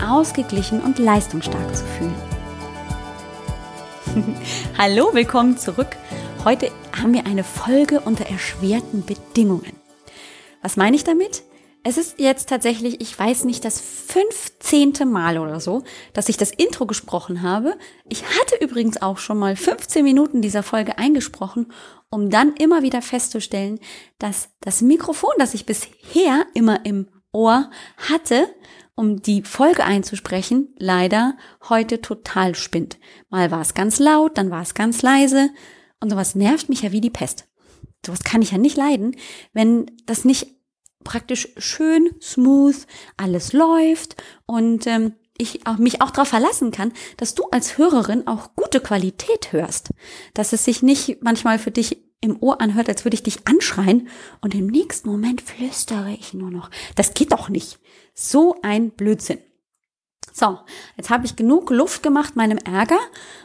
ausgeglichen und leistungsstark zu fühlen. Hallo, willkommen zurück. Heute haben wir eine Folge unter erschwerten Bedingungen. Was meine ich damit? Es ist jetzt tatsächlich, ich weiß nicht, das 15. Mal oder so, dass ich das Intro gesprochen habe. Ich hatte übrigens auch schon mal 15 Minuten dieser Folge eingesprochen, um dann immer wieder festzustellen, dass das Mikrofon, das ich bisher immer im Ohr hatte, um die Folge einzusprechen, leider heute total spinnt. Mal war es ganz laut, dann war es ganz leise und sowas nervt mich ja wie die Pest. Sowas kann ich ja nicht leiden, wenn das nicht praktisch schön, smooth, alles läuft und ähm, ich auch, mich auch darauf verlassen kann, dass du als Hörerin auch gute Qualität hörst. Dass es sich nicht manchmal für dich im Ohr anhört, als würde ich dich anschreien und im nächsten Moment flüstere ich nur noch. Das geht doch nicht. So ein Blödsinn. So, jetzt habe ich genug Luft gemacht meinem Ärger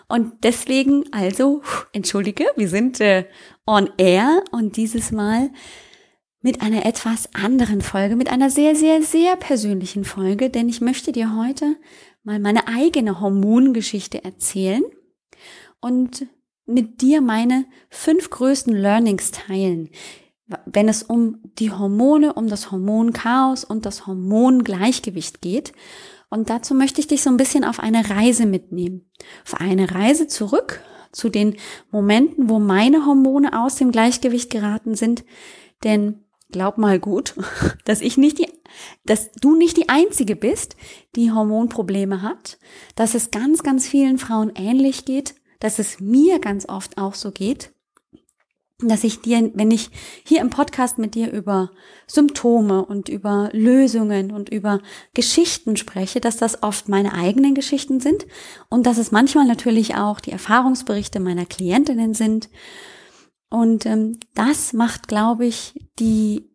und deswegen also, entschuldige, wir sind äh, on air und dieses Mal mit einer etwas anderen Folge, mit einer sehr, sehr, sehr persönlichen Folge, denn ich möchte dir heute mal meine eigene Hormongeschichte erzählen und mit dir meine fünf größten Learnings teilen, wenn es um die Hormone, um das Hormonchaos und das Hormongleichgewicht geht. Und dazu möchte ich dich so ein bisschen auf eine Reise mitnehmen. Auf eine Reise zurück zu den Momenten, wo meine Hormone aus dem Gleichgewicht geraten sind. Denn glaub mal gut, dass ich nicht die, dass du nicht die einzige bist, die Hormonprobleme hat, dass es ganz, ganz vielen Frauen ähnlich geht, dass es mir ganz oft auch so geht, dass ich dir, wenn ich hier im Podcast mit dir über Symptome und über Lösungen und über Geschichten spreche, dass das oft meine eigenen Geschichten sind und dass es manchmal natürlich auch die Erfahrungsberichte meiner Klientinnen sind. Und ähm, das macht, glaube ich, die,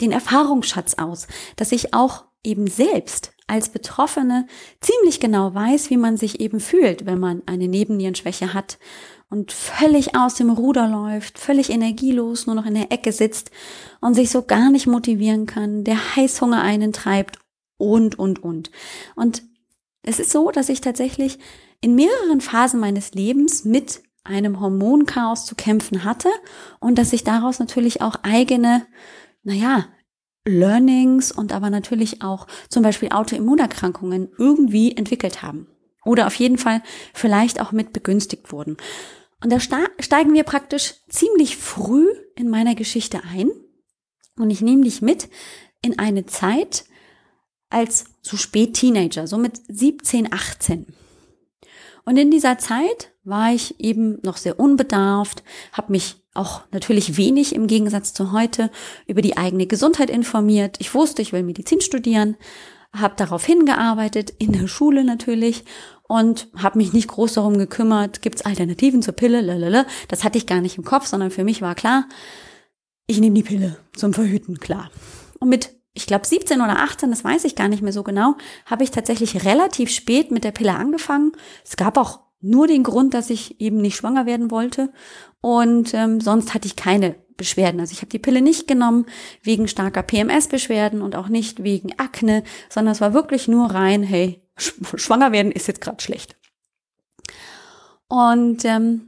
den Erfahrungsschatz aus, dass ich auch eben selbst als Betroffene ziemlich genau weiß, wie man sich eben fühlt, wenn man eine Nebennierenschwäche hat und völlig aus dem Ruder läuft, völlig energielos, nur noch in der Ecke sitzt und sich so gar nicht motivieren kann, der Heißhunger einen treibt und, und, und. Und es ist so, dass ich tatsächlich in mehreren Phasen meines Lebens mit einem Hormonchaos zu kämpfen hatte und dass sich daraus natürlich auch eigene, naja, Learnings und aber natürlich auch zum Beispiel Autoimmunerkrankungen irgendwie entwickelt haben. Oder auf jeden Fall vielleicht auch mit begünstigt wurden. Und da steigen wir praktisch ziemlich früh in meiner Geschichte ein. Und ich nehme dich mit in eine Zeit als so spät Teenager, so mit 17, 18. Und in dieser Zeit war ich eben noch sehr unbedarft, habe mich auch natürlich wenig im Gegensatz zu heute über die eigene Gesundheit informiert. Ich wusste, ich will Medizin studieren, habe darauf hingearbeitet, in der Schule natürlich und habe mich nicht groß darum gekümmert, gibt es Alternativen zur Pille, lalala. Das hatte ich gar nicht im Kopf, sondern für mich war klar, ich nehme die Pille zum Verhüten, klar. Und mit, ich glaube, 17 oder 18, das weiß ich gar nicht mehr so genau, habe ich tatsächlich relativ spät mit der Pille angefangen. Es gab auch nur den Grund, dass ich eben nicht schwanger werden wollte. Und ähm, sonst hatte ich keine Beschwerden. Also ich habe die Pille nicht genommen wegen starker PMS-Beschwerden und auch nicht wegen Akne, sondern es war wirklich nur rein, hey, schwanger werden ist jetzt gerade schlecht. Und ähm,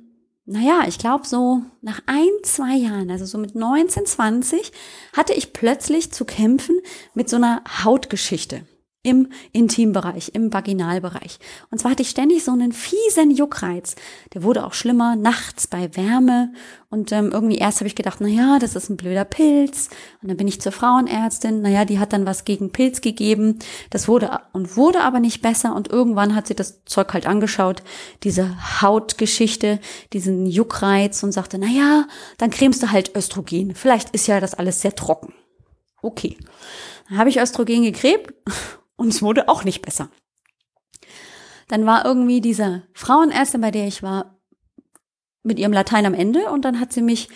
naja, ich glaube so nach ein, zwei Jahren, also so mit 19, 20, hatte ich plötzlich zu kämpfen mit so einer Hautgeschichte im Intimbereich, im Vaginalbereich. Und zwar hatte ich ständig so einen fiesen Juckreiz. Der wurde auch schlimmer nachts bei Wärme. Und ähm, irgendwie erst habe ich gedacht, na ja, das ist ein blöder Pilz. Und dann bin ich zur Frauenärztin. Naja, die hat dann was gegen Pilz gegeben. Das wurde und wurde aber nicht besser. Und irgendwann hat sie das Zeug halt angeschaut, diese Hautgeschichte, diesen Juckreiz und sagte, na ja, dann cremst du halt Östrogen. Vielleicht ist ja das alles sehr trocken. Okay. Dann habe ich Östrogen gecremt und es wurde auch nicht besser. dann war irgendwie diese Frauenärztin, bei der ich war, mit ihrem Latein am Ende und dann hat sie mich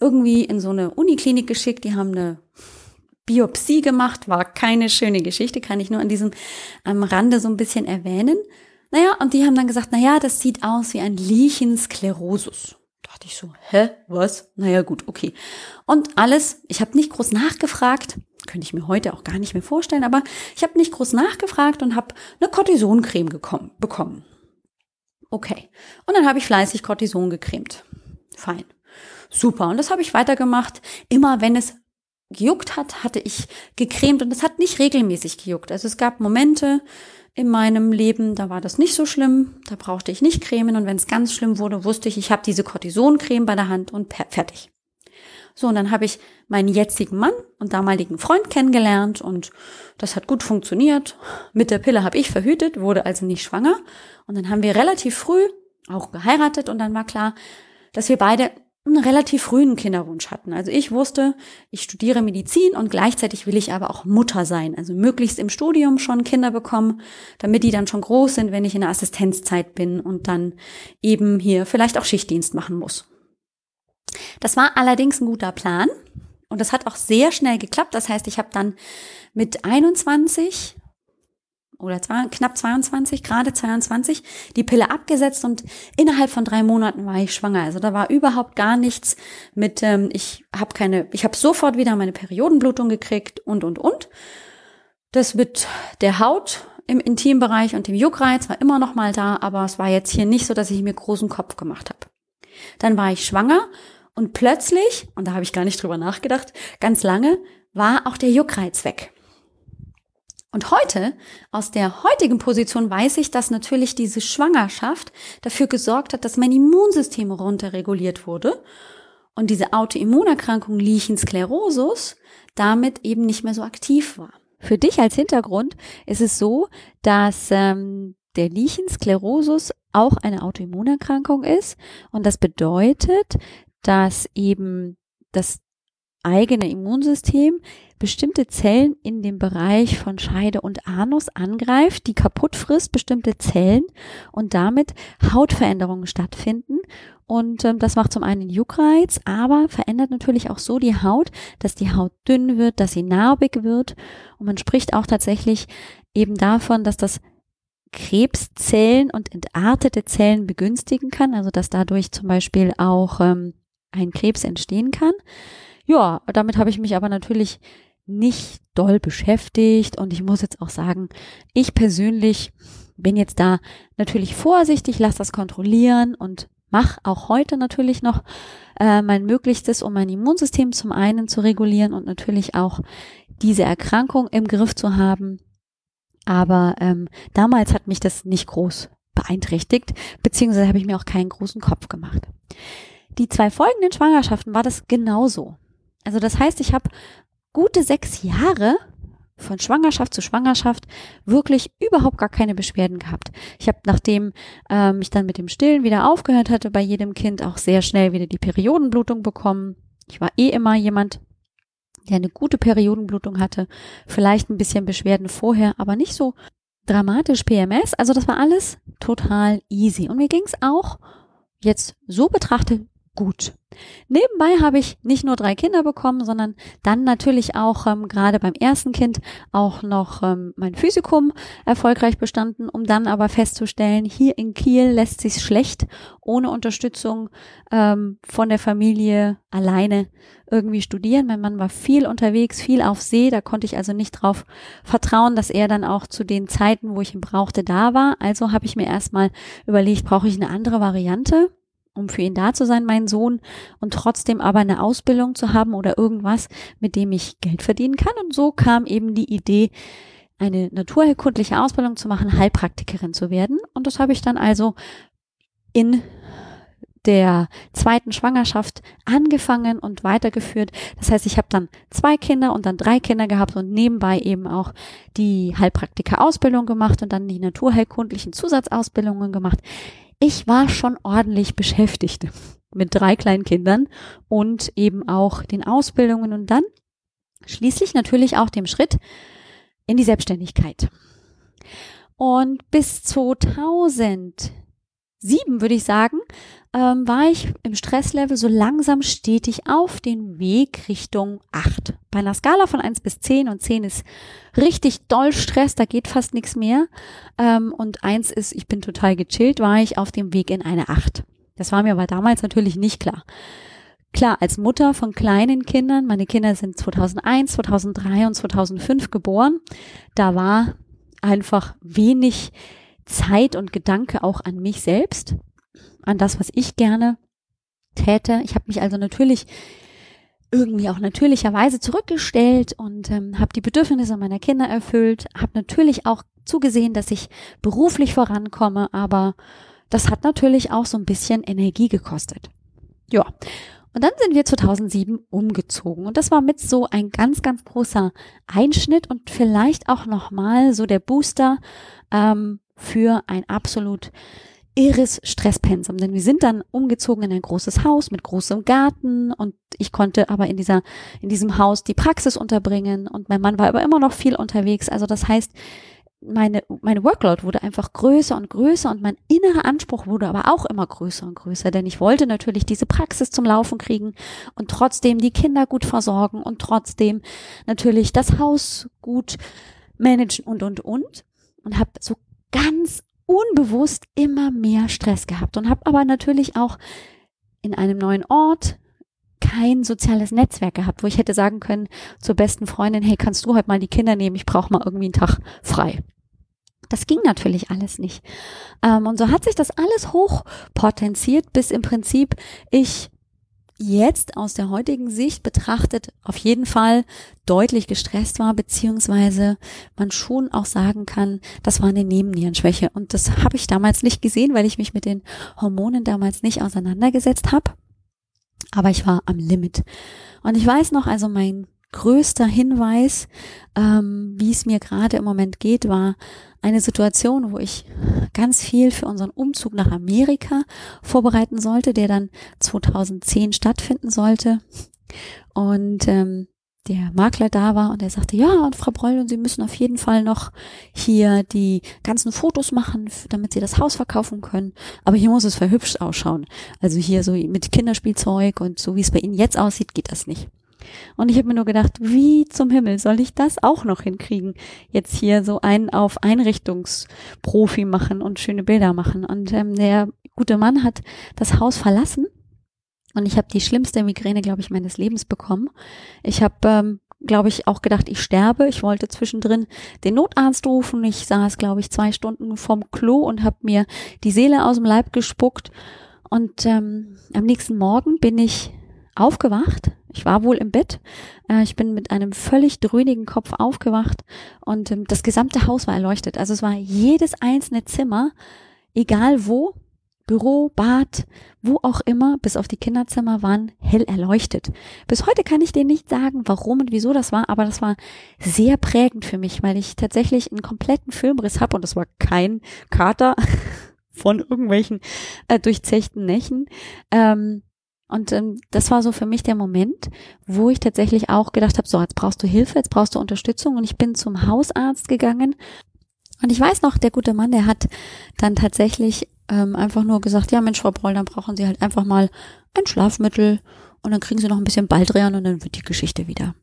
irgendwie in so eine Uniklinik geschickt. Die haben eine Biopsie gemacht, war keine schöne Geschichte, kann ich nur an diesem am Rande so ein bisschen erwähnen. Naja, und die haben dann gesagt, naja, das sieht aus wie ein Lichensklerosus. Dachte ich so, hä, was? Naja, gut, okay. Und alles, ich habe nicht groß nachgefragt, könnte ich mir heute auch gar nicht mehr vorstellen, aber ich habe nicht groß nachgefragt und habe eine Cortisoncreme bekommen. Okay. Und dann habe ich fleißig Cortison gecremt. Fein. Super. Und das habe ich weitergemacht. Immer wenn es gejuckt hat, hatte ich gecremt und es hat nicht regelmäßig gejuckt. Also es gab Momente in meinem Leben, da war das nicht so schlimm, da brauchte ich nicht cremen und wenn es ganz schlimm wurde, wusste ich, ich habe diese Cortisoncreme bei der Hand und fertig. So, und dann habe ich meinen jetzigen Mann und damaligen Freund kennengelernt und das hat gut funktioniert. Mit der Pille habe ich verhütet, wurde also nicht schwanger und dann haben wir relativ früh auch geheiratet und dann war klar, dass wir beide einen relativ frühen Kinderwunsch hatten. Also ich wusste, ich studiere Medizin und gleichzeitig will ich aber auch Mutter sein. Also möglichst im Studium schon Kinder bekommen, damit die dann schon groß sind, wenn ich in der Assistenzzeit bin und dann eben hier vielleicht auch Schichtdienst machen muss. Das war allerdings ein guter Plan und das hat auch sehr schnell geklappt. Das heißt, ich habe dann mit 21 oder zwei, knapp 22, gerade 22, die Pille abgesetzt und innerhalb von drei Monaten war ich schwanger. Also da war überhaupt gar nichts mit, ähm, ich habe keine, ich habe sofort wieder meine Periodenblutung gekriegt und und und. Das mit der Haut im Intimbereich und dem Juckreiz war immer noch mal da, aber es war jetzt hier nicht so, dass ich mir großen Kopf gemacht habe. Dann war ich schwanger und plötzlich, und da habe ich gar nicht drüber nachgedacht, ganz lange, war auch der Juckreiz weg. Und heute, aus der heutigen Position, weiß ich, dass natürlich diese Schwangerschaft dafür gesorgt hat, dass mein Immunsystem runterreguliert wurde und diese Autoimmunerkrankung Lichensklerosus damit eben nicht mehr so aktiv war. Für dich als Hintergrund ist es so, dass ähm, der Lichensklerosus auch eine Autoimmunerkrankung ist und das bedeutet, dass eben das eigene Immunsystem bestimmte Zellen in dem Bereich von Scheide und Anus angreift, die kaputt frisst, bestimmte Zellen und damit Hautveränderungen stattfinden. Und ähm, das macht zum einen Juckreiz, aber verändert natürlich auch so die Haut, dass die Haut dünn wird, dass sie narbig wird. Und man spricht auch tatsächlich eben davon, dass das Krebszellen und entartete Zellen begünstigen kann, also dass dadurch zum Beispiel auch ähm, ein Krebs entstehen kann. Ja, damit habe ich mich aber natürlich nicht doll beschäftigt und ich muss jetzt auch sagen, ich persönlich bin jetzt da natürlich vorsichtig, lasse das kontrollieren und mache auch heute natürlich noch äh, mein Möglichstes, um mein Immunsystem zum einen zu regulieren und natürlich auch diese Erkrankung im Griff zu haben. Aber ähm, damals hat mich das nicht groß beeinträchtigt, beziehungsweise habe ich mir auch keinen großen Kopf gemacht. Die zwei folgenden Schwangerschaften war das genauso. Also das heißt, ich habe gute sechs Jahre von Schwangerschaft zu Schwangerschaft wirklich überhaupt gar keine Beschwerden gehabt. Ich habe, nachdem ähm, ich dann mit dem Stillen wieder aufgehört hatte, bei jedem Kind auch sehr schnell wieder die Periodenblutung bekommen. Ich war eh immer jemand, der eine gute Periodenblutung hatte, vielleicht ein bisschen Beschwerden vorher, aber nicht so dramatisch PMS. Also das war alles total easy. Und mir ging es auch jetzt so betrachtet gut. Nebenbei habe ich nicht nur drei Kinder bekommen, sondern dann natürlich auch ähm, gerade beim ersten Kind auch noch ähm, mein Physikum erfolgreich bestanden, um dann aber festzustellen, hier in Kiel lässt sich schlecht ohne Unterstützung ähm, von der Familie alleine irgendwie studieren. Mein Mann war viel unterwegs, viel auf See, da konnte ich also nicht drauf vertrauen, dass er dann auch zu den Zeiten, wo ich ihn brauchte, da war. Also habe ich mir erstmal überlegt, brauche ich eine andere Variante? Um für ihn da zu sein, mein Sohn, und trotzdem aber eine Ausbildung zu haben oder irgendwas, mit dem ich Geld verdienen kann. Und so kam eben die Idee, eine naturheilkundliche Ausbildung zu machen, Heilpraktikerin zu werden. Und das habe ich dann also in der zweiten Schwangerschaft angefangen und weitergeführt. Das heißt, ich habe dann zwei Kinder und dann drei Kinder gehabt und nebenbei eben auch die Heilpraktiker-Ausbildung gemacht und dann die naturheilkundlichen Zusatzausbildungen gemacht ich war schon ordentlich beschäftigt mit drei kleinen Kindern und eben auch den Ausbildungen und dann schließlich natürlich auch dem Schritt in die Selbstständigkeit. Und bis 2007 würde ich sagen, ähm, war ich im Stresslevel so langsam stetig auf den Weg Richtung 8. Bei einer Skala von 1 bis 10 und 10 ist richtig doll Stress, da geht fast nichts mehr. Ähm, und 1 ist, ich bin total gechillt, war ich auf dem Weg in eine 8. Das war mir aber damals natürlich nicht klar. Klar, als Mutter von kleinen Kindern, meine Kinder sind 2001, 2003 und 2005 geboren, da war einfach wenig Zeit und Gedanke auch an mich selbst, an das, was ich gerne täte. Ich habe mich also natürlich irgendwie auch natürlicherweise zurückgestellt und ähm, habe die Bedürfnisse meiner Kinder erfüllt, habe natürlich auch zugesehen, dass ich beruflich vorankomme, aber das hat natürlich auch so ein bisschen Energie gekostet. Ja, und dann sind wir 2007 umgezogen und das war mit so ein ganz, ganz großer Einschnitt und vielleicht auch nochmal so der Booster ähm, für ein absolut irres Stresspensum, denn wir sind dann umgezogen in ein großes Haus mit großem Garten und ich konnte aber in dieser, in diesem Haus die Praxis unterbringen und mein Mann war aber immer noch viel unterwegs. Also das heißt, meine, meine Workload wurde einfach größer und größer und mein innerer Anspruch wurde aber auch immer größer und größer, denn ich wollte natürlich diese Praxis zum Laufen kriegen und trotzdem die Kinder gut versorgen und trotzdem natürlich das Haus gut managen und, und, und. Und habe so ganz unbewusst immer mehr Stress gehabt und habe aber natürlich auch in einem neuen Ort kein soziales Netzwerk gehabt, wo ich hätte sagen können zur besten Freundin, hey, kannst du heute mal die Kinder nehmen? Ich brauche mal irgendwie einen Tag frei. Das ging natürlich alles nicht. Ähm, und so hat sich das alles hochpotenziert, bis im Prinzip ich jetzt aus der heutigen Sicht betrachtet auf jeden Fall deutlich gestresst war, beziehungsweise man schon auch sagen kann, das war eine Nebennierenschwäche. Und das habe ich damals nicht gesehen, weil ich mich mit den Hormonen damals nicht auseinandergesetzt habe aber ich war am Limit. Und ich weiß noch, also mein größter Hinweis, ähm, wie es mir gerade im Moment geht, war eine Situation, wo ich ganz viel für unseren Umzug nach Amerika vorbereiten sollte, der dann 2010 stattfinden sollte. Und ähm, der Makler da war und er sagte, ja, und Frau Breul, und Sie müssen auf jeden Fall noch hier die ganzen Fotos machen, damit Sie das Haus verkaufen können. Aber hier muss es verhübscht ausschauen. Also hier so mit Kinderspielzeug und so wie es bei Ihnen jetzt aussieht, geht das nicht. Und ich habe mir nur gedacht, wie zum Himmel soll ich das auch noch hinkriegen? Jetzt hier so einen auf Einrichtungsprofi machen und schöne Bilder machen. Und ähm, der gute Mann hat das Haus verlassen und ich habe die schlimmste Migräne, glaube ich, meines Lebens bekommen. Ich habe, ähm, glaube ich, auch gedacht, ich sterbe. Ich wollte zwischendrin den Notarzt rufen. Ich saß, glaube ich, zwei Stunden vorm Klo und habe mir die Seele aus dem Leib gespuckt. Und ähm, am nächsten Morgen bin ich aufgewacht. Ich war wohl im Bett. Äh, ich bin mit einem völlig dröhnigen Kopf aufgewacht und ähm, das gesamte Haus war erleuchtet. Also es war jedes einzelne Zimmer, egal wo, Büro, Bad, wo auch immer, bis auf die Kinderzimmer waren hell erleuchtet. Bis heute kann ich dir nicht sagen, warum und wieso das war, aber das war sehr prägend für mich, weil ich tatsächlich einen kompletten Filmriss habe und das war kein Kater von irgendwelchen äh, durchzechten Nächen. Ähm, und ähm, das war so für mich der Moment, wo ich tatsächlich auch gedacht habe, so, jetzt brauchst du Hilfe, jetzt brauchst du Unterstützung. Und ich bin zum Hausarzt gegangen. Und ich weiß noch, der gute Mann, der hat dann tatsächlich ähm, einfach nur gesagt, ja Mensch, Frau Broll, dann brauchen Sie halt einfach mal ein Schlafmittel und dann kriegen Sie noch ein bisschen Baldrian und dann wird die Geschichte wieder.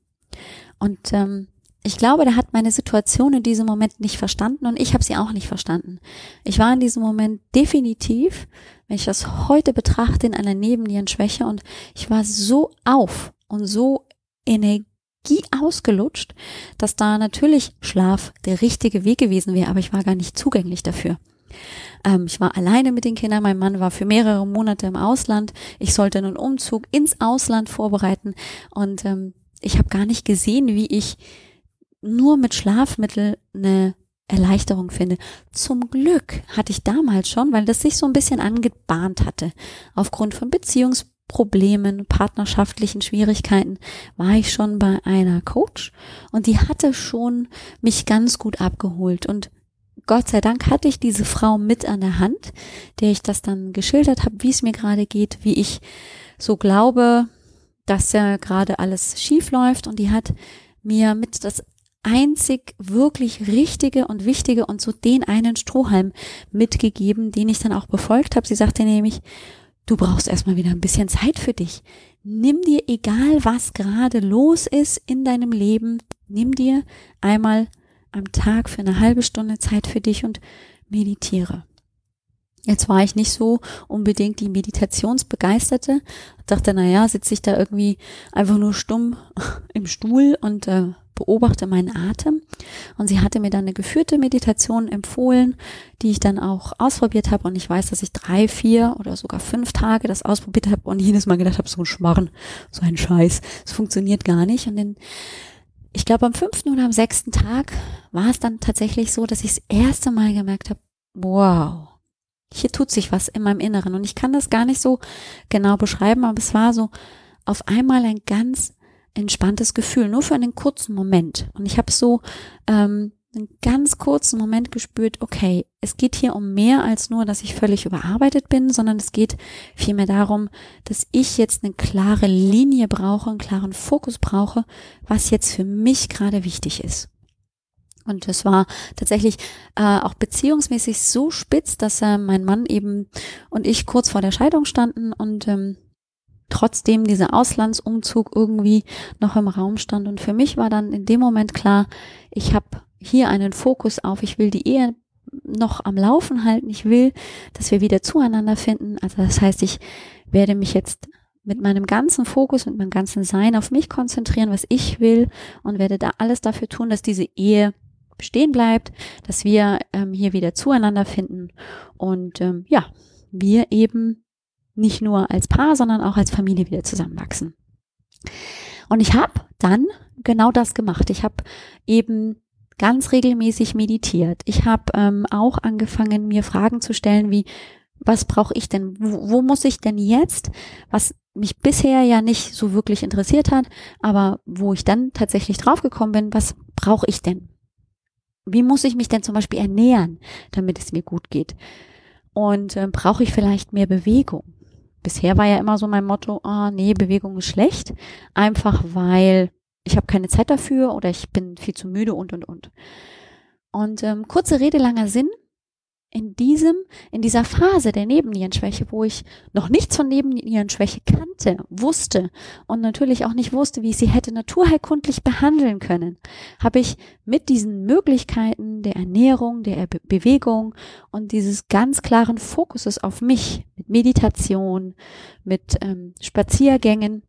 Und ähm, ich glaube, der hat meine Situation in diesem Moment nicht verstanden und ich habe sie auch nicht verstanden. Ich war in diesem Moment definitiv, wenn ich das heute betrachte, in einer Nebennierenschwäche und ich war so auf und so Energie ausgelutscht, dass da natürlich Schlaf der richtige Weg gewesen wäre, aber ich war gar nicht zugänglich dafür. Ähm, ich war alleine mit den Kindern. Mein Mann war für mehrere Monate im Ausland. Ich sollte einen Umzug ins Ausland vorbereiten und ähm, ich habe gar nicht gesehen, wie ich nur mit Schlafmittel eine Erleichterung finde. Zum Glück hatte ich damals schon, weil das sich so ein bisschen angebahnt hatte, aufgrund von Beziehungsproblemen, partnerschaftlichen Schwierigkeiten, war ich schon bei einer Coach und die hatte schon mich ganz gut abgeholt. Und Gott sei Dank hatte ich diese Frau mit an der Hand, der ich das dann geschildert habe, wie es mir gerade geht, wie ich so glaube, dass ja gerade alles schief läuft. Und die hat mir mit das einzig wirklich richtige und wichtige und so den einen Strohhalm mitgegeben, den ich dann auch befolgt habe. Sie sagte nämlich, du brauchst erstmal wieder ein bisschen Zeit für dich. Nimm dir, egal was gerade los ist in deinem Leben, nimm dir einmal am Tag für eine halbe Stunde Zeit für dich und meditiere. Jetzt war ich nicht so unbedingt die Meditationsbegeisterte. Dachte, na ja, sitze ich da irgendwie einfach nur stumm im Stuhl und äh, beobachte meinen Atem. Und sie hatte mir dann eine geführte Meditation empfohlen, die ich dann auch ausprobiert habe. Und ich weiß, dass ich drei, vier oder sogar fünf Tage das ausprobiert habe und jedes Mal gedacht habe, so ein Schmarren, so ein Scheiß, es funktioniert gar nicht. Und dann, ich glaube, am fünften oder am sechsten Tag war es dann tatsächlich so, dass ich das erste Mal gemerkt habe, wow, hier tut sich was in meinem Inneren. Und ich kann das gar nicht so genau beschreiben, aber es war so auf einmal ein ganz entspanntes Gefühl, nur für einen kurzen Moment. Und ich habe so ähm, einen ganz kurzen Moment gespürt, okay, es geht hier um mehr als nur, dass ich völlig überarbeitet bin, sondern es geht vielmehr darum, dass ich jetzt eine klare Linie brauche, einen klaren Fokus brauche, was jetzt für mich gerade wichtig ist. Und es war tatsächlich äh, auch beziehungsmäßig so spitz, dass äh, mein Mann eben und ich kurz vor der Scheidung standen und ähm, trotzdem dieser Auslandsumzug irgendwie noch im Raum stand. Und für mich war dann in dem Moment klar, ich habe hier einen Fokus auf, ich will die Ehe noch am Laufen halten, ich will, dass wir wieder zueinander finden. Also das heißt, ich werde mich jetzt mit meinem ganzen Fokus, mit meinem ganzen Sein auf mich konzentrieren, was ich will und werde da alles dafür tun, dass diese Ehe bestehen bleibt, dass wir ähm, hier wieder zueinander finden und ähm, ja, wir eben nicht nur als Paar, sondern auch als Familie wieder zusammenwachsen. Und ich habe dann genau das gemacht. Ich habe eben ganz regelmäßig meditiert. Ich habe ähm, auch angefangen, mir Fragen zu stellen wie, was brauche ich denn? Wo, wo muss ich denn jetzt, was mich bisher ja nicht so wirklich interessiert hat, aber wo ich dann tatsächlich draufgekommen bin, was brauche ich denn? Wie muss ich mich denn zum Beispiel ernähren, damit es mir gut geht? Und äh, brauche ich vielleicht mehr Bewegung? Bisher war ja immer so mein Motto, ah, nee, Bewegung ist schlecht, einfach weil ich habe keine Zeit dafür oder ich bin viel zu müde und und und. Und ähm, kurze Rede, langer Sinn in diesem, in dieser Phase der Nebennierenschwäche, wo ich noch nichts von Nebennierenschwäche kannte, wusste und natürlich auch nicht wusste, wie ich sie hätte naturheilkundlich behandeln können, habe ich mit diesen Möglichkeiten der Ernährung, der Be Bewegung und dieses ganz klaren Fokuses auf mich, mit Meditation, mit ähm, Spaziergängen,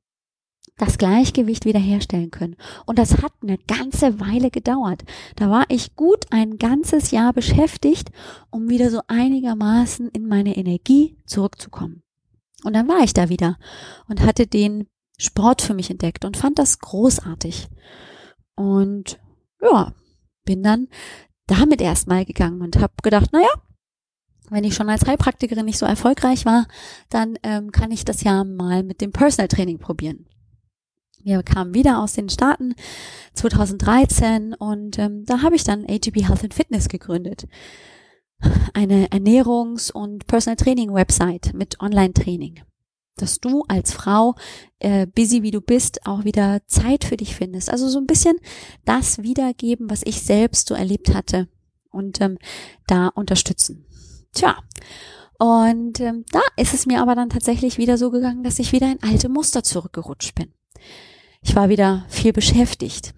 das Gleichgewicht wiederherstellen können. Und das hat eine ganze Weile gedauert. Da war ich gut ein ganzes Jahr beschäftigt, um wieder so einigermaßen in meine Energie zurückzukommen. Und dann war ich da wieder und hatte den Sport für mich entdeckt und fand das großartig. Und ja, bin dann damit erstmal gegangen und habe gedacht, naja, wenn ich schon als Heilpraktikerin nicht so erfolgreich war, dann ähm, kann ich das ja mal mit dem Personal Training probieren. Wir kamen wieder aus den Staaten 2013 und ähm, da habe ich dann AGB Health and Fitness gegründet. Eine Ernährungs- und Personal Training Website mit Online-Training. Dass du als Frau, äh, busy wie du bist, auch wieder Zeit für dich findest. Also so ein bisschen das wiedergeben, was ich selbst so erlebt hatte und ähm, da unterstützen. Tja, und ähm, da ist es mir aber dann tatsächlich wieder so gegangen, dass ich wieder in alte Muster zurückgerutscht bin. Ich war wieder viel beschäftigt.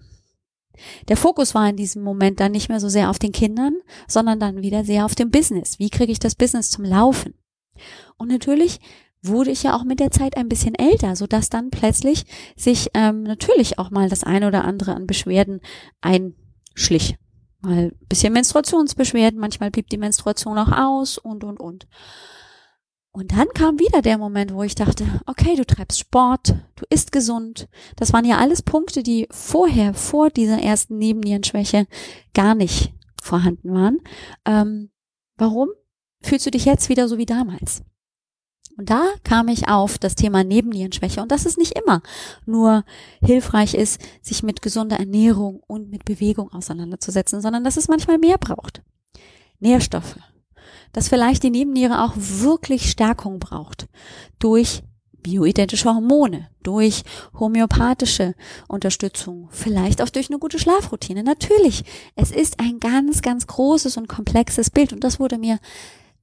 Der Fokus war in diesem Moment dann nicht mehr so sehr auf den Kindern, sondern dann wieder sehr auf dem Business. Wie kriege ich das Business zum Laufen? Und natürlich wurde ich ja auch mit der Zeit ein bisschen älter, so dass dann plötzlich sich ähm, natürlich auch mal das eine oder andere an Beschwerden einschlich. Mal bisschen Menstruationsbeschwerden, manchmal blieb die Menstruation auch aus und und und. Und dann kam wieder der Moment, wo ich dachte, okay, du treibst Sport, du isst gesund. Das waren ja alles Punkte, die vorher, vor dieser ersten Nebennierenschwäche gar nicht vorhanden waren. Ähm, warum fühlst du dich jetzt wieder so wie damals? Und da kam ich auf das Thema Nebennierenschwäche und dass es nicht immer nur hilfreich ist, sich mit gesunder Ernährung und mit Bewegung auseinanderzusetzen, sondern dass es manchmal mehr braucht. Nährstoffe, dass vielleicht die Nebenniere auch wirklich Stärkung braucht durch bioidentische Hormone, durch homöopathische Unterstützung, vielleicht auch durch eine gute Schlafroutine. Natürlich, es ist ein ganz, ganz großes und komplexes Bild und das wurde mir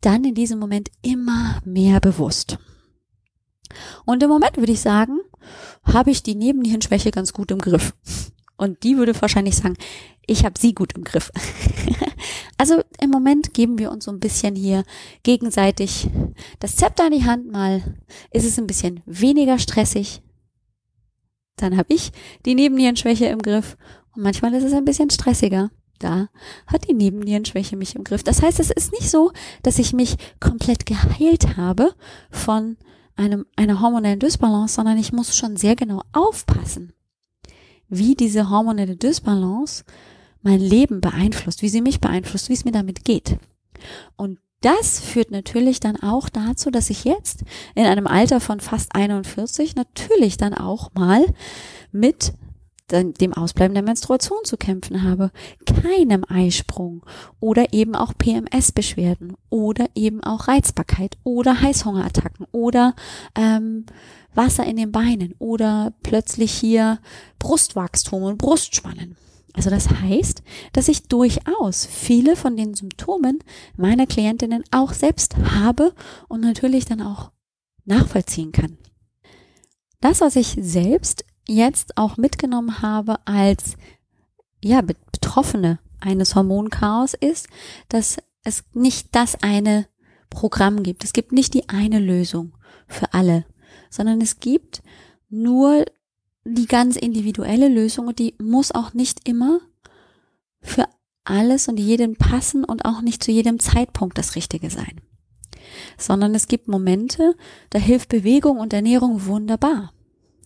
dann in diesem Moment immer mehr bewusst. Und im Moment würde ich sagen, habe ich die Nebennierenschwäche ganz gut im Griff. Und die würde wahrscheinlich sagen, ich habe sie gut im Griff. also im Moment geben wir uns so ein bisschen hier gegenseitig das Zepter in die Hand. Mal ist es ein bisschen weniger stressig. Dann habe ich die Nebennierenschwäche im Griff. Und manchmal ist es ein bisschen stressiger. Da hat die Nebennierenschwäche mich im Griff. Das heißt, es ist nicht so, dass ich mich komplett geheilt habe von einem, einer hormonellen Dysbalance, sondern ich muss schon sehr genau aufpassen, wie diese hormonelle Dysbalance mein Leben beeinflusst, wie sie mich beeinflusst, wie es mir damit geht. Und das führt natürlich dann auch dazu, dass ich jetzt in einem Alter von fast 41 natürlich dann auch mal mit dem Ausbleiben der Menstruation zu kämpfen habe, keinem Eisprung oder eben auch PMS-Beschwerden oder eben auch Reizbarkeit oder Heißhungerattacken oder ähm, Wasser in den Beinen oder plötzlich hier Brustwachstum und Brustspannen. Also das heißt, dass ich durchaus viele von den Symptomen meiner Klientinnen auch selbst habe und natürlich dann auch nachvollziehen kann. Das, was ich selbst jetzt auch mitgenommen habe als ja, Betroffene eines Hormonchaos ist, dass es nicht das eine Programm gibt. Es gibt nicht die eine Lösung für alle, sondern es gibt nur die ganz individuelle Lösung und die muss auch nicht immer für alles und jedem passen und auch nicht zu jedem Zeitpunkt das Richtige sein. Sondern es gibt Momente, da hilft Bewegung und Ernährung wunderbar,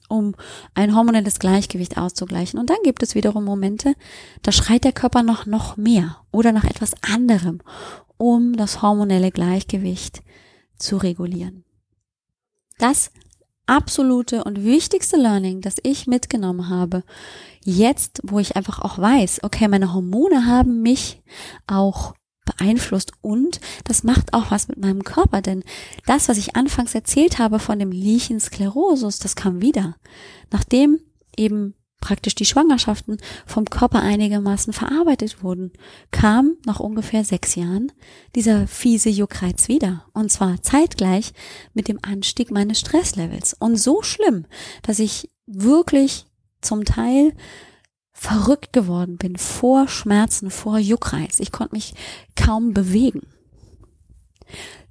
um ein hormonelles Gleichgewicht auszugleichen. Und dann gibt es wiederum Momente, da schreit der Körper noch, noch mehr oder nach etwas anderem, um das hormonelle Gleichgewicht zu regulieren. Das absolute und wichtigste Learning, das ich mitgenommen habe, jetzt, wo ich einfach auch weiß, okay, meine Hormone haben mich auch beeinflusst und das macht auch was mit meinem Körper, denn das, was ich anfangs erzählt habe von dem Lichen Sklerosus, das kam wieder. Nachdem eben praktisch die Schwangerschaften vom Körper einigermaßen verarbeitet wurden, kam nach ungefähr sechs Jahren dieser fiese Juckreiz wieder. Und zwar zeitgleich mit dem Anstieg meines Stresslevels. Und so schlimm, dass ich wirklich zum Teil verrückt geworden bin vor Schmerzen, vor Juckreiz. Ich konnte mich kaum bewegen.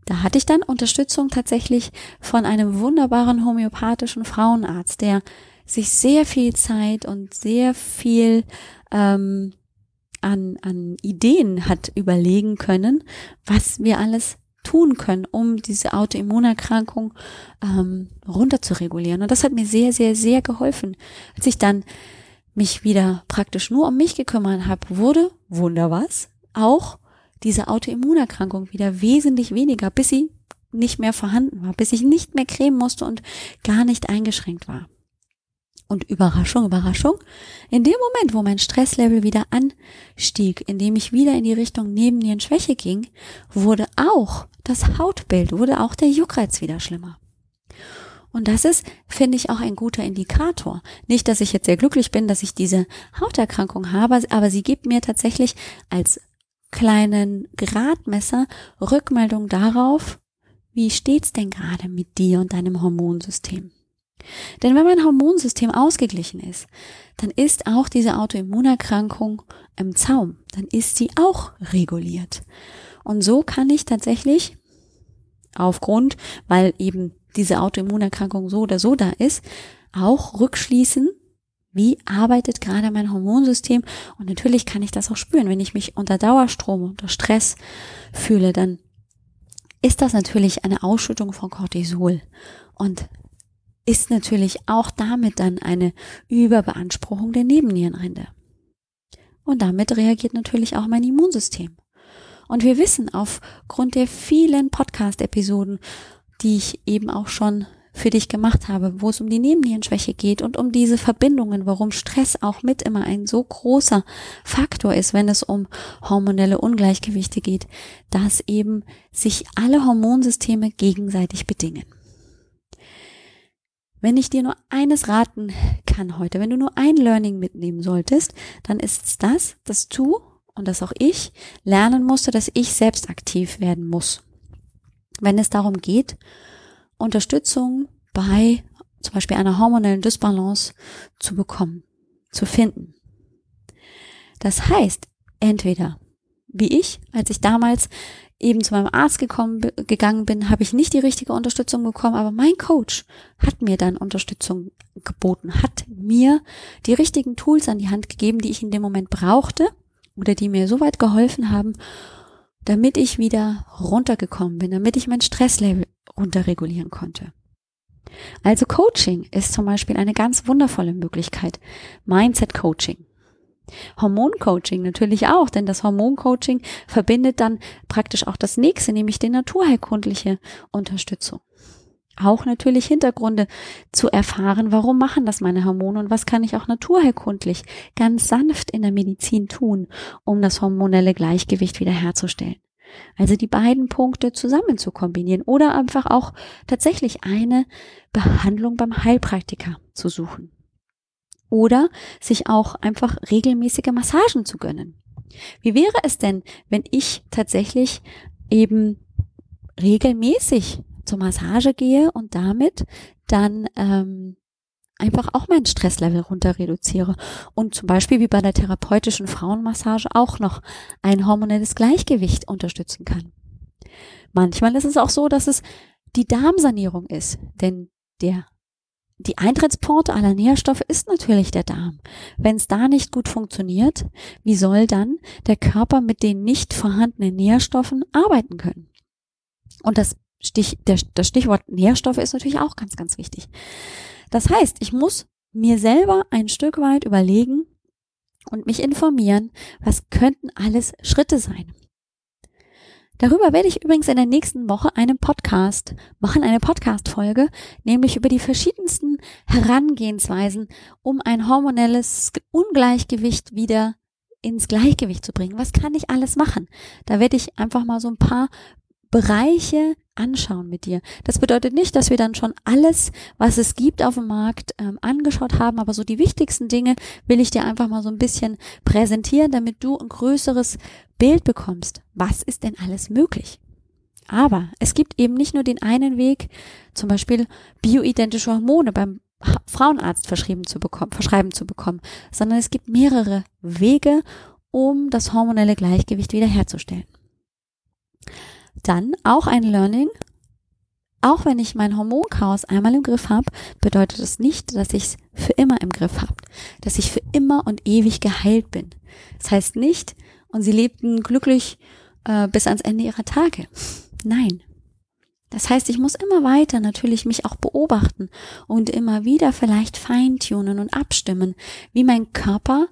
Da hatte ich dann Unterstützung tatsächlich von einem wunderbaren homöopathischen Frauenarzt, der sich sehr viel Zeit und sehr viel ähm, an, an Ideen hat überlegen können, was wir alles tun können, um diese Autoimmunerkrankung ähm, runter zu regulieren. Und das hat mir sehr, sehr, sehr geholfen. Als ich dann mich wieder praktisch nur um mich gekümmert habe, wurde, wunder was, auch diese Autoimmunerkrankung wieder wesentlich weniger, bis sie nicht mehr vorhanden war, bis ich nicht mehr cremen musste und gar nicht eingeschränkt war. Und Überraschung, Überraschung, in dem Moment, wo mein Stresslevel wieder anstieg, indem ich wieder in die Richtung Nebennierenschwäche ging, wurde auch das Hautbild, wurde auch der Juckreiz wieder schlimmer. Und das ist, finde ich, auch ein guter Indikator. Nicht, dass ich jetzt sehr glücklich bin, dass ich diese Hauterkrankung habe, aber sie gibt mir tatsächlich als kleinen Gradmesser Rückmeldung darauf, wie steht's denn gerade mit dir und deinem Hormonsystem? Denn wenn mein Hormonsystem ausgeglichen ist, dann ist auch diese Autoimmunerkrankung im Zaum. Dann ist sie auch reguliert. Und so kann ich tatsächlich aufgrund, weil eben diese Autoimmunerkrankung so oder so da ist, auch rückschließen, wie arbeitet gerade mein Hormonsystem. Und natürlich kann ich das auch spüren. Wenn ich mich unter Dauerstrom, unter Stress fühle, dann ist das natürlich eine Ausschüttung von Cortisol. Und ist natürlich auch damit dann eine Überbeanspruchung der Nebennierenrinde. Und damit reagiert natürlich auch mein Immunsystem. Und wir wissen aufgrund der vielen Podcast-Episoden, die ich eben auch schon für dich gemacht habe, wo es um die Nebennierenschwäche geht und um diese Verbindungen, warum Stress auch mit immer ein so großer Faktor ist, wenn es um hormonelle Ungleichgewichte geht, dass eben sich alle Hormonsysteme gegenseitig bedingen. Wenn ich dir nur eines raten kann heute, wenn du nur ein Learning mitnehmen solltest, dann ist es das, dass du und dass auch ich lernen musste, dass ich selbst aktiv werden muss. Wenn es darum geht, Unterstützung bei zum Beispiel einer hormonellen Dysbalance zu bekommen, zu finden. Das heißt, entweder wie ich, als ich damals eben zu meinem Arzt gekommen, gegangen bin, habe ich nicht die richtige Unterstützung bekommen, aber mein Coach hat mir dann Unterstützung geboten, hat mir die richtigen Tools an die Hand gegeben, die ich in dem Moment brauchte oder die mir so weit geholfen haben, damit ich wieder runtergekommen bin, damit ich mein Stresslevel runterregulieren konnte. Also Coaching ist zum Beispiel eine ganz wundervolle Möglichkeit. Mindset Coaching. Hormoncoaching natürlich auch, denn das Hormoncoaching verbindet dann praktisch auch das nächste, nämlich die naturheilkundliche Unterstützung. Auch natürlich Hintergründe zu erfahren, warum machen das meine Hormone und was kann ich auch naturheilkundlich ganz sanft in der Medizin tun, um das hormonelle Gleichgewicht wiederherzustellen. Also die beiden Punkte zusammen zu kombinieren oder einfach auch tatsächlich eine Behandlung beim Heilpraktiker zu suchen. Oder sich auch einfach regelmäßige Massagen zu gönnen. Wie wäre es denn, wenn ich tatsächlich eben regelmäßig zur Massage gehe und damit dann ähm, einfach auch mein Stresslevel runter reduziere und zum Beispiel wie bei der therapeutischen Frauenmassage auch noch ein hormonelles Gleichgewicht unterstützen kann. Manchmal ist es auch so, dass es die Darmsanierung ist, denn der die Eintrittsporte aller Nährstoffe ist natürlich der Darm. Wenn es da nicht gut funktioniert, wie soll dann der Körper mit den nicht vorhandenen Nährstoffen arbeiten können? Und das, Stich, der, das Stichwort Nährstoffe ist natürlich auch ganz, ganz wichtig. Das heißt, ich muss mir selber ein Stück weit überlegen und mich informieren, was könnten alles Schritte sein. Darüber werde ich übrigens in der nächsten Woche einen Podcast machen, eine Podcast-Folge, nämlich über die verschiedensten Herangehensweisen, um ein hormonelles Ungleichgewicht wieder ins Gleichgewicht zu bringen. Was kann ich alles machen? Da werde ich einfach mal so ein paar Bereiche anschauen mit dir. Das bedeutet nicht, dass wir dann schon alles, was es gibt auf dem Markt, ähm, angeschaut haben, aber so die wichtigsten Dinge will ich dir einfach mal so ein bisschen präsentieren, damit du ein größeres Bild bekommst. Was ist denn alles möglich? Aber es gibt eben nicht nur den einen Weg, zum Beispiel bioidentische Hormone beim Frauenarzt verschrieben zu bekommen, verschreiben zu bekommen, sondern es gibt mehrere Wege, um das hormonelle Gleichgewicht wiederherzustellen. Dann auch ein Learning. Auch wenn ich mein Hormonchaos einmal im Griff habe, bedeutet das nicht, dass ich es für immer im Griff habe, dass ich für immer und ewig geheilt bin. Das heißt nicht, und sie lebten glücklich äh, bis ans Ende ihrer Tage. Nein. Das heißt, ich muss immer weiter natürlich mich auch beobachten und immer wieder vielleicht feintunen und abstimmen, wie mein Körper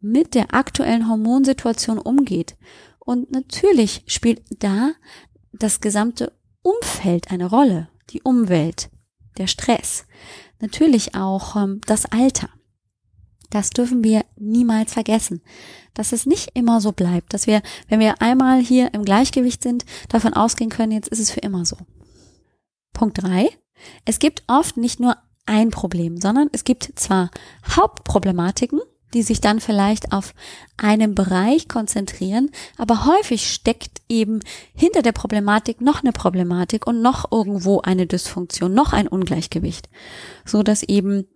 mit der aktuellen Hormonsituation umgeht. Und natürlich spielt da das gesamte Umfeld eine Rolle. Die Umwelt, der Stress, natürlich auch ähm, das Alter. Das dürfen wir niemals vergessen, dass es nicht immer so bleibt, dass wir, wenn wir einmal hier im Gleichgewicht sind, davon ausgehen können, jetzt ist es für immer so. Punkt drei: Es gibt oft nicht nur ein Problem, sondern es gibt zwar Hauptproblematiken, die sich dann vielleicht auf einen Bereich konzentrieren, aber häufig steckt eben hinter der Problematik noch eine Problematik und noch irgendwo eine Dysfunktion, noch ein Ungleichgewicht, so dass eben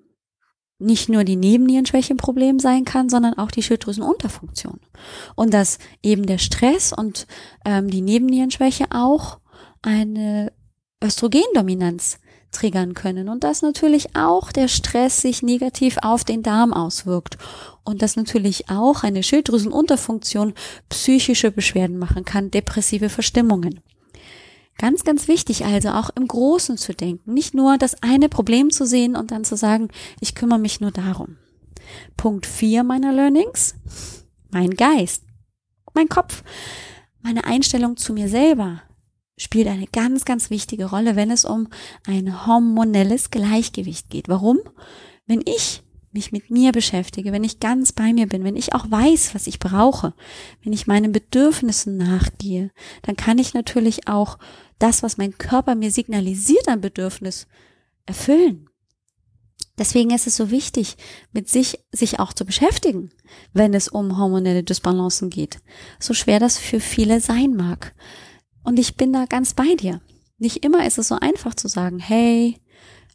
nicht nur die Nebennierenschwäche ein Problem sein kann, sondern auch die Schilddrüsenunterfunktion. Und dass eben der Stress und ähm, die Nebennierenschwäche auch eine Östrogendominanz triggern können und dass natürlich auch der Stress sich negativ auf den Darm auswirkt und dass natürlich auch eine Schilddrüsenunterfunktion psychische Beschwerden machen kann, depressive Verstimmungen. Ganz, ganz wichtig also auch im Großen zu denken, nicht nur das eine Problem zu sehen und dann zu sagen, ich kümmere mich nur darum. Punkt vier meiner Learnings, mein Geist, mein Kopf, meine Einstellung zu mir selber, spielt eine ganz, ganz wichtige Rolle, wenn es um ein hormonelles Gleichgewicht geht. Warum? Wenn ich mich mit mir beschäftige, wenn ich ganz bei mir bin, wenn ich auch weiß, was ich brauche, wenn ich meinen Bedürfnissen nachgehe, dann kann ich natürlich auch das, was mein Körper mir signalisiert an Bedürfnis, erfüllen. Deswegen ist es so wichtig, mit sich, sich auch zu beschäftigen, wenn es um hormonelle Dysbalancen geht. So schwer das für viele sein mag. Und ich bin da ganz bei dir. Nicht immer ist es so einfach zu sagen, hey,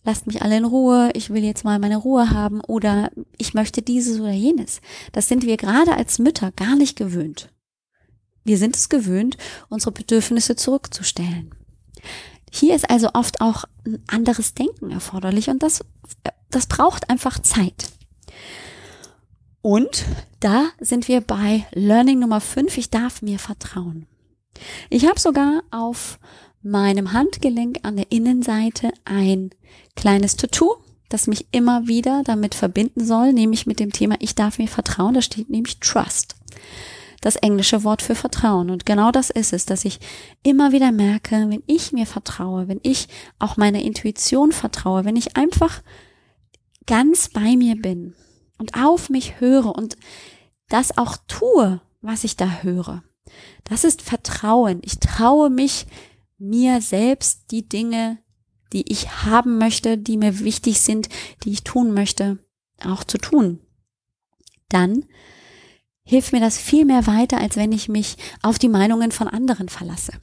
lasst mich alle in Ruhe, ich will jetzt mal meine Ruhe haben oder ich möchte dieses oder jenes. Das sind wir gerade als Mütter gar nicht gewöhnt. Wir sind es gewöhnt, unsere Bedürfnisse zurückzustellen. Hier ist also oft auch ein anderes Denken erforderlich und das, das braucht einfach Zeit. Und da sind wir bei Learning Nummer 5, ich darf mir vertrauen. Ich habe sogar auf meinem Handgelenk an der Innenseite ein kleines Tattoo, das mich immer wieder damit verbinden soll, nämlich mit dem Thema Ich darf mir vertrauen. Da steht nämlich Trust. Das englische Wort für Vertrauen. Und genau das ist es, dass ich immer wieder merke, wenn ich mir vertraue, wenn ich auch meiner Intuition vertraue, wenn ich einfach ganz bei mir bin und auf mich höre und das auch tue, was ich da höre. Das ist Vertrauen. Ich traue mich mir selbst die Dinge, die ich haben möchte, die mir wichtig sind, die ich tun möchte, auch zu tun. Dann hilft mir das viel mehr weiter, als wenn ich mich auf die Meinungen von anderen verlasse.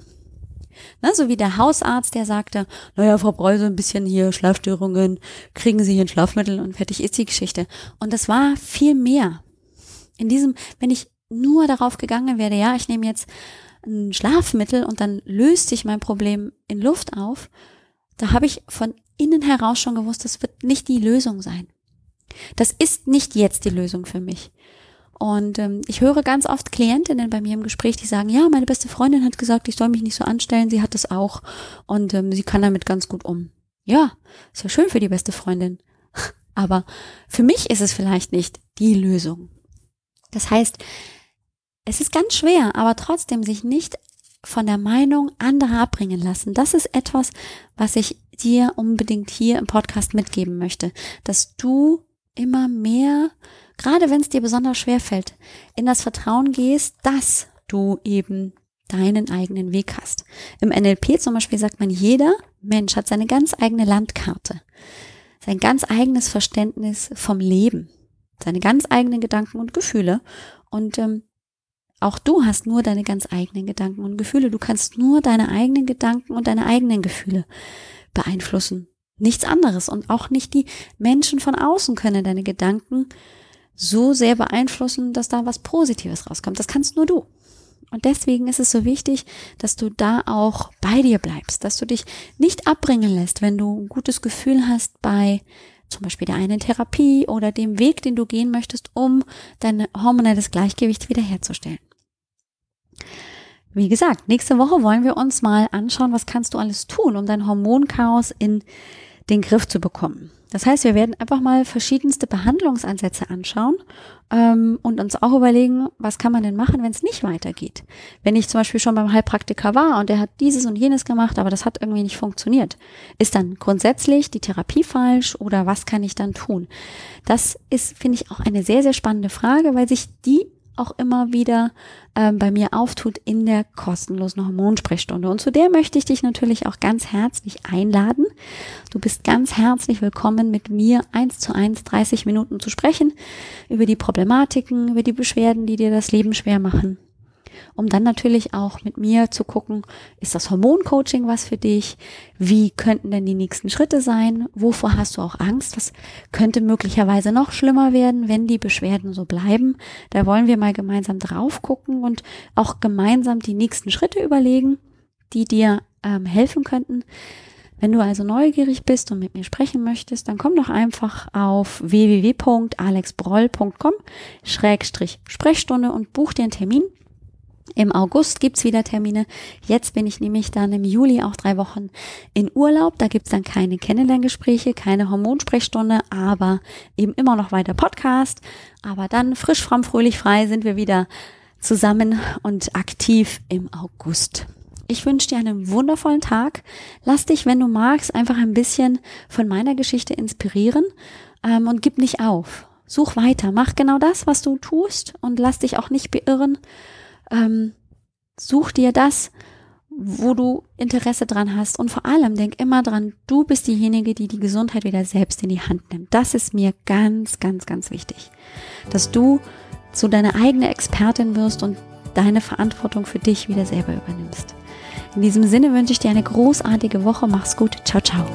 Na, so wie der Hausarzt, der sagte, naja, Frau Breuse, ein bisschen hier Schlafstörungen, kriegen Sie hier ein Schlafmittel und fertig ist die Geschichte. Und das war viel mehr. In diesem, wenn ich nur darauf gegangen wäre, ja, ich nehme jetzt ein Schlafmittel und dann löst sich mein Problem in Luft auf, da habe ich von innen heraus schon gewusst, das wird nicht die Lösung sein. Das ist nicht jetzt die Lösung für mich. Und ähm, ich höre ganz oft Klientinnen bei mir im Gespräch, die sagen, ja, meine beste Freundin hat gesagt, ich soll mich nicht so anstellen, sie hat das auch und ähm, sie kann damit ganz gut um. Ja, ist ja schön für die beste Freundin. Aber für mich ist es vielleicht nicht die Lösung. Das heißt, es ist ganz schwer, aber trotzdem sich nicht von der Meinung anderer abbringen lassen. Das ist etwas, was ich dir unbedingt hier im Podcast mitgeben möchte, dass du immer mehr, gerade wenn es dir besonders schwer fällt, in das Vertrauen gehst, dass du eben deinen eigenen Weg hast. Im NLP zum Beispiel sagt man, jeder Mensch hat seine ganz eigene Landkarte, sein ganz eigenes Verständnis vom Leben, seine ganz eigenen Gedanken und Gefühle. Und ähm, auch du hast nur deine ganz eigenen Gedanken und Gefühle. Du kannst nur deine eigenen Gedanken und deine eigenen Gefühle beeinflussen. Nichts anderes. Und auch nicht die Menschen von außen können deine Gedanken so sehr beeinflussen, dass da was Positives rauskommt. Das kannst nur du. Und deswegen ist es so wichtig, dass du da auch bei dir bleibst, dass du dich nicht abbringen lässt, wenn du ein gutes Gefühl hast bei zum Beispiel der einen Therapie oder dem Weg, den du gehen möchtest, um dein hormonelles Gleichgewicht wiederherzustellen. Wie gesagt, nächste Woche wollen wir uns mal anschauen, was kannst du alles tun, um dein Hormonchaos in den Griff zu bekommen. Das heißt, wir werden einfach mal verschiedenste Behandlungsansätze anschauen ähm, und uns auch überlegen, was kann man denn machen, wenn es nicht weitergeht. Wenn ich zum Beispiel schon beim Heilpraktiker war und der hat dieses und jenes gemacht, aber das hat irgendwie nicht funktioniert, ist dann grundsätzlich die Therapie falsch oder was kann ich dann tun? Das ist, finde ich, auch eine sehr, sehr spannende Frage, weil sich die auch immer wieder ähm, bei mir auftut in der kostenlosen Hormonsprechstunde. Und zu der möchte ich dich natürlich auch ganz herzlich einladen. Du bist ganz herzlich willkommen, mit mir eins zu eins 30 Minuten zu sprechen über die Problematiken, über die Beschwerden, die dir das Leben schwer machen um dann natürlich auch mit mir zu gucken, ist das Hormoncoaching was für dich? Wie könnten denn die nächsten Schritte sein? Wovor hast du auch Angst? Was könnte möglicherweise noch schlimmer werden, wenn die Beschwerden so bleiben? Da wollen wir mal gemeinsam drauf gucken und auch gemeinsam die nächsten Schritte überlegen, die dir ähm, helfen könnten. Wenn du also neugierig bist und mit mir sprechen möchtest, dann komm doch einfach auf www.alexbroll.com Schrägstrich Sprechstunde und buch dir einen Termin. Im August gibt's wieder Termine. Jetzt bin ich nämlich dann im Juli auch drei Wochen in Urlaub. Da gibt's dann keine Kennenlerngespräche, keine Hormonsprechstunde, aber eben immer noch weiter Podcast. Aber dann frisch, fromm, fröhlich, frei sind wir wieder zusammen und aktiv im August. Ich wünsche dir einen wundervollen Tag. Lass dich, wenn du magst, einfach ein bisschen von meiner Geschichte inspirieren ähm, und gib nicht auf. Such weiter, mach genau das, was du tust und lass dich auch nicht beirren ähm, such dir das, wo du Interesse dran hast. Und vor allem denk immer dran, du bist diejenige, die die Gesundheit wieder selbst in die Hand nimmt. Das ist mir ganz, ganz, ganz wichtig. Dass du zu deiner eigene Expertin wirst und deine Verantwortung für dich wieder selber übernimmst. In diesem Sinne wünsche ich dir eine großartige Woche. Mach's gut. Ciao, ciao.